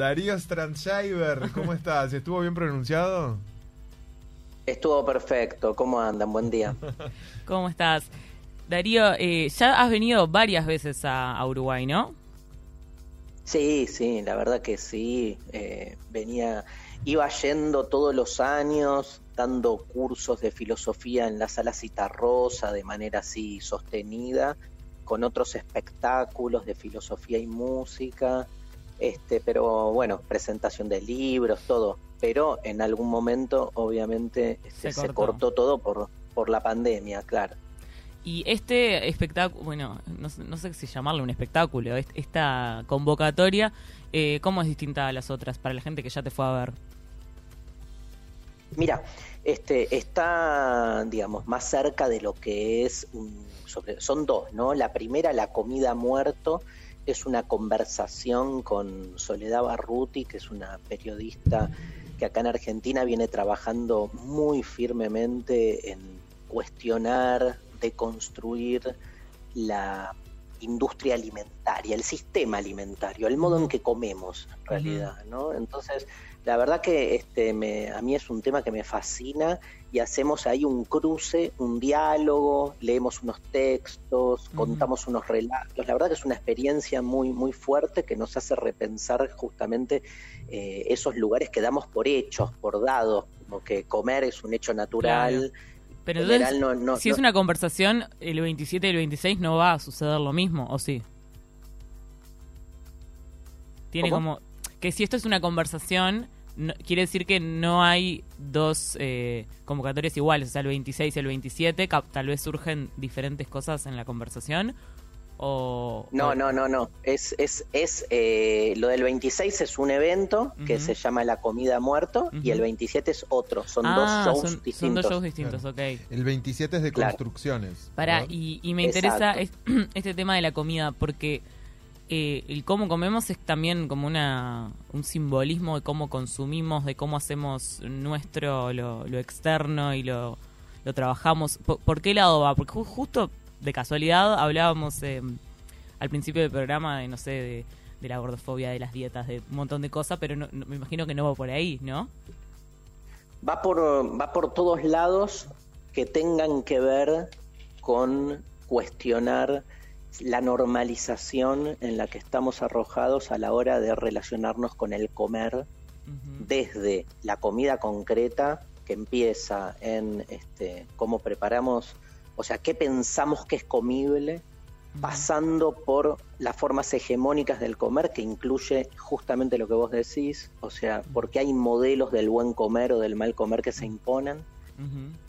Darío Strandscheiber, ¿cómo estás? ¿Estuvo bien pronunciado? Estuvo perfecto. ¿Cómo andan? Buen día. ¿Cómo estás? Darío, eh, ya has venido varias veces a, Uruguay, ¿no? Sí, sí, la verdad que sí. Eh, venía, iba yendo todos los años, dando cursos de filosofía en la sala Citarrosa de manera así sostenida, con otros espectáculos de filosofía y música. Este, pero bueno, presentación de libros, todo. Pero en algún momento, obviamente, este, se, cortó. todo por, por la pandemia, claro. Y este espectáculo, bueno, no, sé si llamarlo un espectáculo, esta convocatoria, eh, ¿cómo es distinta a las otras para la gente que ya te fue a ver? Mira, este está, digamos, más cerca de lo que es son dos, ¿no? La primera, la comida muerto, es una conversación con Soledad Barruti, que es una periodista que acá en Argentina viene trabajando muy firmemente en cuestionar de construir la industria alimentaria, el sistema alimentario, el modo en que comemos en realidad, ¿no? Entonces, la verdad que este, me, a mí es un tema que me fascina y hacemos ahí un cruce, un diálogo, leemos unos textos, contamos unos relatos. La verdad que es una experiencia muy, muy fuerte que nos hace repensar justamente eh, esos lugares que damos por hechos, por dados, como que comer es un hecho natural. Pero entonces, si es una conversación, el 27 y el 26 no va a suceder lo mismo, ¿o sí? Tiene como... Que si esto es una conversación, quiere decir que no hay dos eh, convocatorias iguales, o sea, el 26 y el 27, tal vez surgen diferentes cosas en la conversación, o, no, no, no, no. Es, es, es eh, lo del 26 es un evento que se llama La Comida Muerto y el 27 es otro. Son dos ah, shows distintos. Son dos shows distintos, ok. El 27 es de construcciones. Para, y, y, me interesa este tema de la comida porque eh, el cómo comemos es también como una un simbolismo de cómo consumimos, de cómo hacemos nuestro, lo, externo y lo, lo trabajamos. ¿Por, qué lado va? Porque justo de casualidad hablábamos eh, al principio del programa de, no sé, de, la gordofobia, de las dietas, de un montón de cosas, pero me imagino que no va por ahí, ¿no? Va por, va por todos lados que tengan que ver con cuestionar la normalización en la que estamos arrojados a la hora de relacionarnos con el comer, desde la comida concreta que empieza en este, cómo preparamos o sea, qué pensamos que es comible, pasando por las formas hegemónicas del comer, que incluye justamente lo que vos decís, o sea, porque hay modelos del buen comer o del mal comer que se imponen,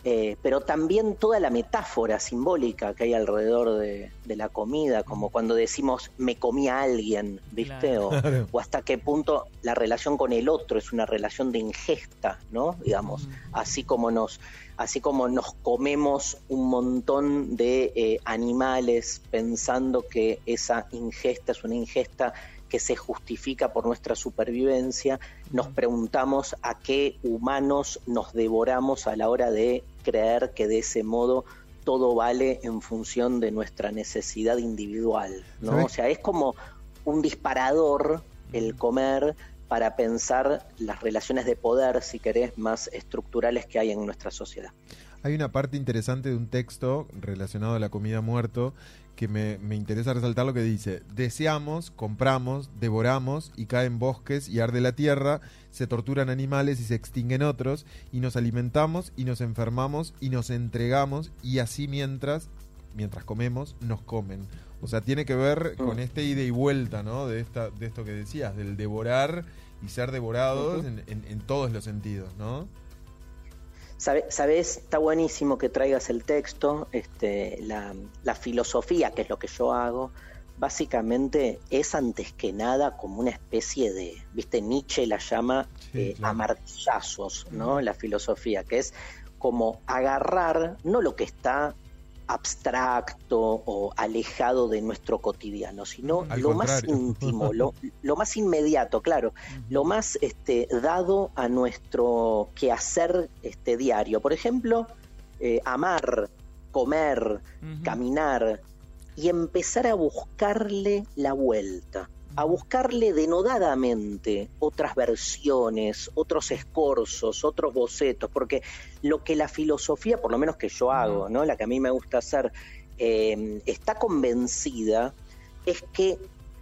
eh, pero también toda la metáfora simbólica que hay alrededor de, la comida, como cuando decimos me comí a alguien, ¿viste? O, o, hasta qué punto la relación con el otro es una relación de ingesta, ¿no? Digamos, así como nos así como nos comemos un montón de eh, animales pensando que esa ingesta es una ingesta que se justifica por nuestra supervivencia, nos preguntamos a qué humanos nos devoramos a la hora de creer que de ese modo todo vale en función de nuestra necesidad individual, ¿no? O sea, es como un disparador el comer para pensar las relaciones de poder, si querés, más estructurales que hay en nuestra sociedad. Hay una parte interesante de un texto relacionado a la comida muerto que me, interesa resaltar lo que dice. Deseamos, compramos, devoramos y caen bosques y arde la tierra, se torturan animales y se extinguen otros, y nos alimentamos y nos enfermamos y nos entregamos y así mientras, mientras comemos, nos comen. O sea, tiene que ver con mm. este ida y vuelta, ¿no? De, esta, de esto que decías, del devorar y ser devorados en, todos los sentidos, ¿no? Sabes, está buenísimo que traigas el texto, este, la, filosofía, que es lo que yo hago, básicamente es antes que nada como una especie de, viste, Nietzsche la llama eh, amartillazos, ¿no? La filosofía, que es como agarrar, no lo que está abstracto o alejado de nuestro cotidiano, sino lo más íntimo, lo, más inmediato, claro, lo más este, dado a nuestro quehacer este, diario. Por ejemplo, eh, amar, comer, caminar y empezar a buscarle la vuelta. A buscarle denodadamente otras versiones, otros escorzos, otros bocetos, porque lo que la filosofía, por lo menos que yo hago, ¿no? la que a mí me gusta hacer, eh, está convencida, es que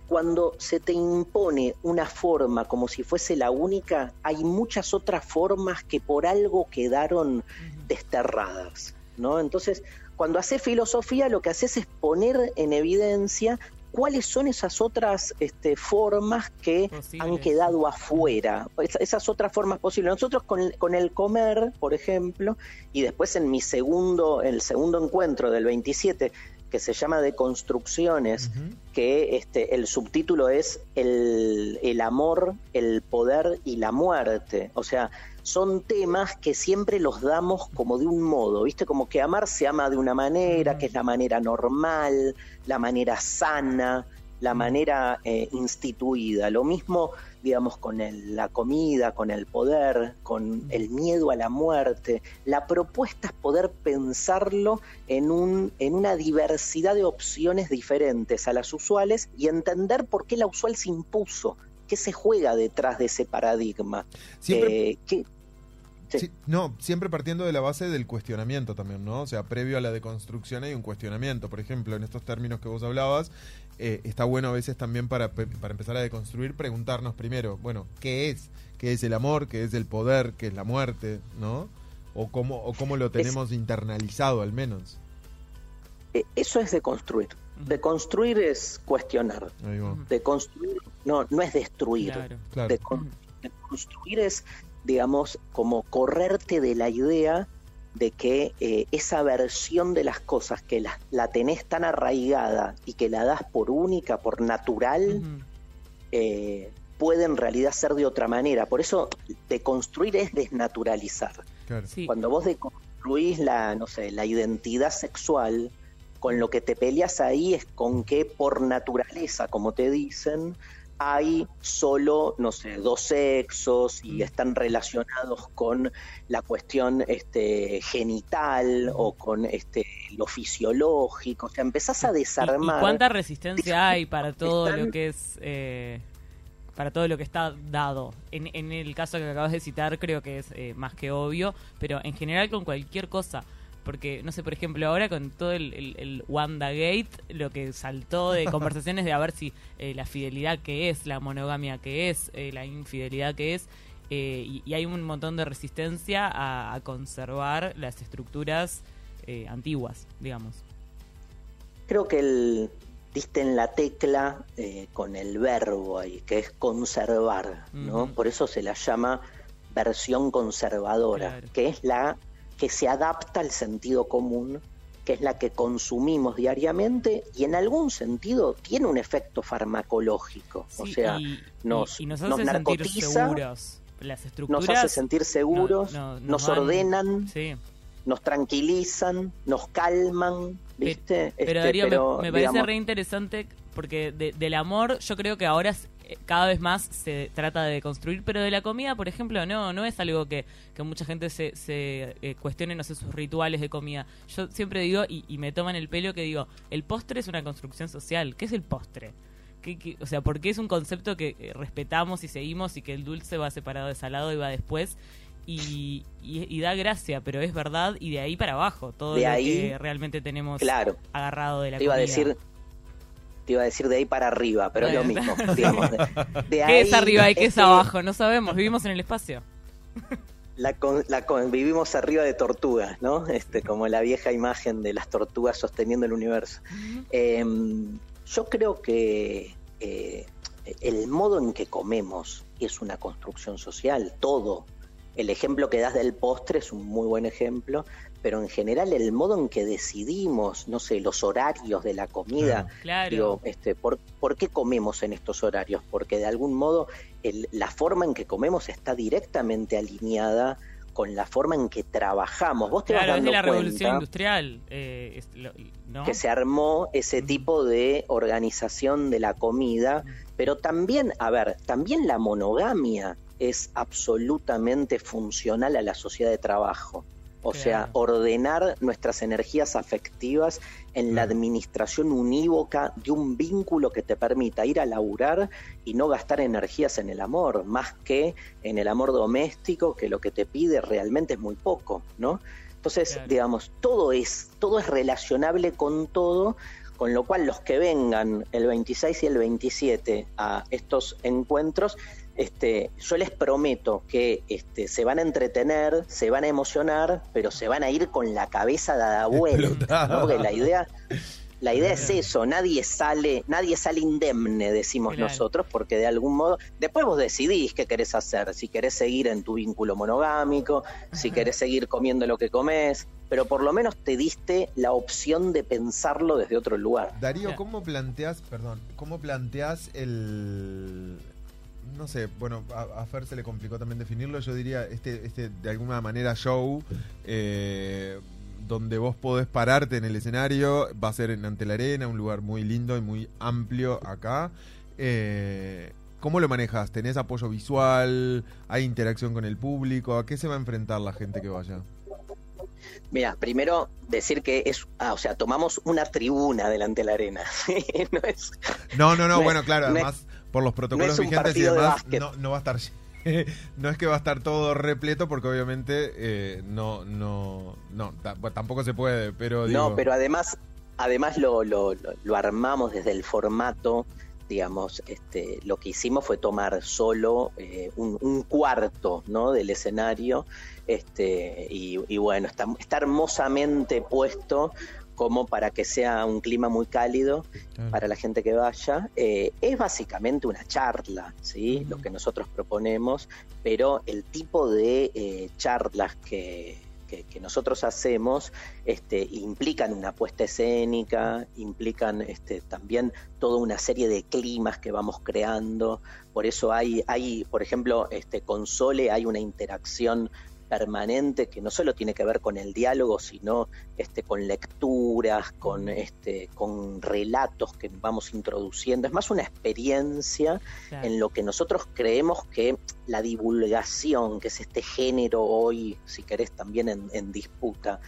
cuando se te impone una forma como si fuese la única, hay muchas otras formas que por algo quedaron desterradas, ¿no? Entonces, cuando haces filosofía, lo que haces es poner en evidencia cuáles son esas otras este, formas que han quedado afuera, esas otras formas posibles. Nosotros con, con, el comer, por ejemplo, y después en mi segundo, el segundo encuentro del 27, que se llama De Construcciones, que este, el subtítulo es el, el, amor, el poder y la muerte. O sea, son temas que siempre los damos como de un modo, ¿viste? Como que amar se ama de una manera, que es la manera normal, la manera sana, la manera eh, instituida. Lo mismo, digamos, con la comida, con el poder, con el miedo a la muerte. La propuesta es poder pensarlo en, un, en una diversidad de opciones diferentes a las usuales y entender por qué la usual se impuso, qué se juega detrás de ese paradigma. Siempre... Eh, no, siempre partiendo de la base del cuestionamiento también, ¿no? O sea, previo a la deconstrucción hay un cuestionamiento. Por ejemplo, en estos términos que vos hablabas, eh, está bueno a veces también para, para empezar a deconstruir, preguntarnos primero, bueno, ¿qué es? ¿Qué es el amor? ¿Qué es el poder? ¿Qué es la muerte? ¿No? O cómo, o cómo lo tenemos internalizado al menos. E, eso es deconstruir. Deconstruir es cuestionar. Deconstruir no, no es destruir. Deconstruir es, digamos, como correrte de la idea de que eh, esa versión de las cosas que la, la, tenés tan arraigada y que la das por única, por natural, eh, puede en realidad ser de otra manera. Por eso deconstruir es desnaturalizar. Cuando vos deconstruís la, no sé, la identidad sexual, con lo que te peleas ahí es con que por naturaleza, como te dicen, hay solo, no sé, dos sexos y mm. están relacionados con la cuestión este, genital o con este, lo fisiológico. O sea, empezás a desarmar. ¿Y, cuánta resistencia hay para todo lo que es. Eh, para todo lo que está dado. En, en, el caso que acabas de citar, creo que es eh, más que obvio, pero en general con cualquier cosa porque, no sé, por ejemplo, ahora con todo el, el, WandaGate, lo que saltó de conversaciones de a ver si eh, la fidelidad que es, la monogamia que es, eh, la infidelidad que es, eh, y, hay un montón de resistencia a, conservar las estructuras antiguas, digamos. Creo que el, diste en la tecla con el verbo ahí, que es conservar, ¿no? Por eso se la llama versión conservadora, que es la que se adapta al sentido común, que es la que consumimos diariamente y en algún sentido tiene un efecto farmacológico. o sea, nos, nos, hace seguros. Las estructuras nos hace sentir seguros, nos, ordenan, nos tranquilizan, nos calman. ¿viste? Pero, este, Darío, me, parece re interesante porque del amor yo creo que ahora cada vez más se trata de construir, pero de la comida, por ejemplo, no, no es algo que, mucha gente se, se eh, cuestione, no sé, sus rituales de comida. Yo siempre digo, y, me toman el pelo, que digo, el postre es una construcción social. ¿Qué es el postre? ¿Qué, o sea, porque es un concepto que eh, respetamos y seguimos y que el dulce va separado de salado y va después. Y, y, da gracia, pero es verdad y de ahí para abajo, todo lo que realmente tenemos agarrado de la comida. Iba a decir, iba a decir de ahí para arriba, pero es lo mismo. Digamos, ¿Qué es arriba y qué es abajo? No sabemos, vivimos en el espacio. La, la vivimos arriba de tortugas, ¿no? Este, como la vieja imagen de las tortugas sosteniendo el universo. Em, yo creo que eh, el modo en que comemos es una construcción social, todo. El ejemplo que das del postre es un muy buen ejemplo, pero en general el modo en que decidimos, no sé, los horarios de la comida, claro. este, ¿por, ¿por, qué comemos en estos horarios? Porque de algún modo la forma en que comemos está directamente alineada con la forma en que trabajamos. Vos te claro, vas dando es de la revolución industrial, eh, que se armó ese tipo de organización de la comida, pero también, a ver, también la monogamia es absolutamente funcional a la sociedad de trabajo O sea, ordenar nuestras energías afectivas en la administración unívoca de un vínculo que te permita ir a laburar y no gastar energías en el amor, más que en el amor doméstico, que lo que te pide realmente es muy poco, ¿no? Entonces, digamos, todo es, todo es relacionable con todo, con lo cual los que vengan el 26 y el 27 a estos encuentros este, yo les prometo que este, se van a entretener, se van a emocionar, pero se van a ir con la cabeza dada vuelta, porque la idea, la idea es eso, nadie sale, nadie sale indemne, decimos nosotros, porque de algún modo, después vos decidís qué querés hacer, si querés seguir en tu vínculo monogámico, si querés seguir comiendo lo que comes, pero por lo menos te diste la opción de pensarlo desde otro lugar. Darío, ¿cómo planteas, perdón, cómo planteas el no sé, bueno, a, Fer se le complicó también definirlo. Yo diría, este, este de alguna manera, show, eh, donde vos podés pararte en el escenario, va a ser en Ante la Arena, un lugar muy lindo y muy amplio acá. Eh, ¿Cómo lo manejas? ¿Tenés apoyo visual? ¿Hay interacción con el público? ¿A qué se va a enfrentar la gente que vaya? Mira, primero decir que es, ah, o sea, tomamos una tribuna delante de la arena. no, no, no, bueno, claro, además por los protocolos vigentes y demás, no, va a estar no es que va a estar todo repleto porque obviamente eh, no no no tampoco se puede pero no pero además además lo, lo, lo, armamos desde el formato digamos este lo que hicimos fue tomar solo eh, un, cuarto no del escenario este y, y bueno está, está hermosamente puesto como para que sea un clima muy cálido para la gente que vaya. Eh, es básicamente una charla, ¿sí? Lo que nosotros proponemos, pero el tipo de eh, charlas que, que, nosotros hacemos este, implican una puesta escénica, implican este, también toda una serie de climas que vamos creando. Por eso hay, hay por ejemplo, este, con Sole hay una interacción permanente que no solo tiene que ver con el diálogo, sino este, con lecturas, con, este, con relatos que vamos introduciendo. Es más una experiencia en lo que nosotros creemos que la divulgación, que es este género hoy, si querés, también en, disputa,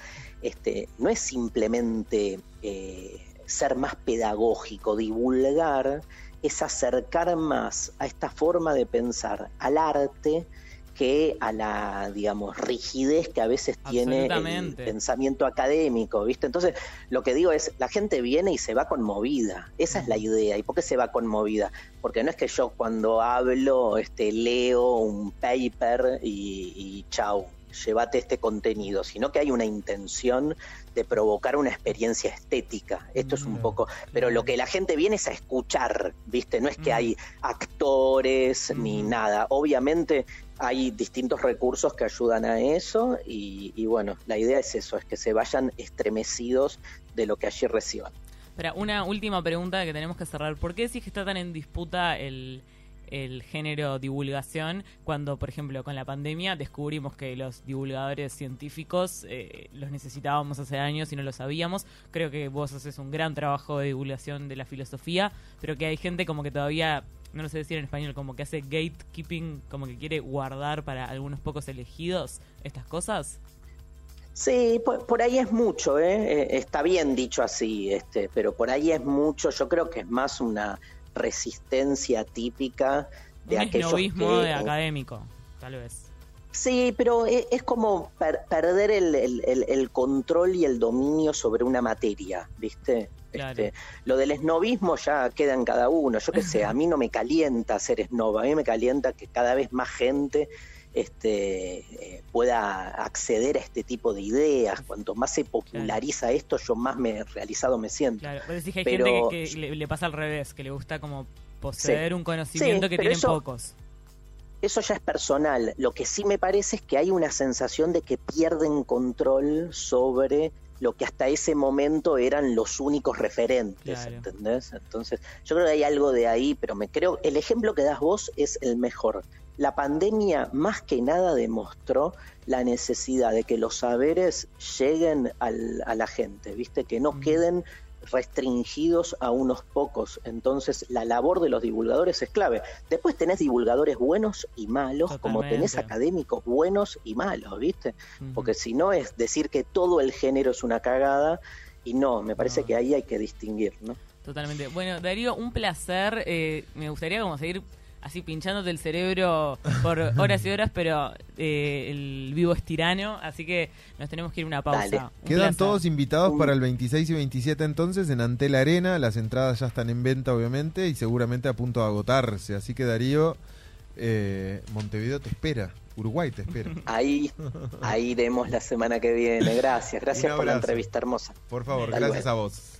este, no es simplemente eh, ser más pedagógico, divulgar es acercar más a esta forma de pensar al arte, que a la, digamos, rigidez que a veces tiene el pensamiento académico, ¿viste? Entonces, lo que digo es, la gente viene y se va conmovida, esa es la idea. ¿Y por qué se va conmovida? Porque no es que yo cuando hablo este, leo un paper y, y chau, llévate este contenido, sino que hay una intención de provocar una experiencia estética. Esto es un mm, poco, pero lo que la gente viene es a escuchar, ¿viste? No es que mm. hay actores ni mm. nada. Obviamente hay distintos recursos que ayudan a eso y, bueno, la idea es eso, es que se vayan estremecidos de lo que allí reciban. Espera, una última pregunta que tenemos que cerrar. ¿Por qué decís que está tan en disputa el, el género divulgación cuando, por ejemplo, con la pandemia descubrimos que los divulgadores científicos eh, los necesitábamos hace años y no lo sabíamos. Creo que vos haces un gran trabajo de divulgación de la filosofía, pero que hay gente como que todavía no lo sé decir en español, como que hace gatekeeping, como que quiere guardar para algunos pocos elegidos estas cosas? Sí, por, ahí es mucho, ¿eh? ¿eh? está bien dicho así, este, pero por ahí es mucho, yo creo que es más una resistencia típica de Un aquellos que, de eh, académico, tal vez. Sí, pero e, es, como perder el, control y el dominio sobre una materia, ¿viste? Este, lo del esnovismo ya queda en cada uno. Yo qué sé, a mí no me calienta ser esnoba, a mí me calienta que cada vez más gente este, eh, pueda acceder a este tipo de ideas. Cuanto más se populariza esto, yo más me realizado me siento. Claro, hay gente que, le, pasa al revés, que le gusta como poseer un conocimiento que tienen pocos. Eso ya es personal. Lo que sí me parece es que hay una sensación de que pierden control sobre lo que hasta ese momento eran los únicos referentes, ¿entendés? Entonces, yo creo que hay algo de ahí, pero me creo, el ejemplo que das vos es el mejor la pandemia más que nada demostró la necesidad de que los saberes lleguen a la gente, ¿viste? Que no queden restringidos a unos pocos. Entonces, la labor de los divulgadores es clave. Después tenés divulgadores buenos y malos, como tenés académicos buenos y malos, ¿viste? Porque si no es decir que todo el género es una cagada, y no, me parece que ahí hay que distinguir, ¿no? Totalmente. Bueno, Darío, un placer. Eh, me gustaría como seguir así pinchándote el cerebro por horas y horas, pero eh, el vivo es tirano, así que nos tenemos que ir a una pausa. Quedan todos invitados para el 26 y 27 entonces en Antel Arena, las entradas ya están en venta obviamente y seguramente a punto de agotarse, así que Darío, eh, Montevideo te espera. Uruguay te espera. Ahí, ahí iremos la semana que viene. Gracias, gracias por la entrevista hermosa. Por favor, gracias a vos.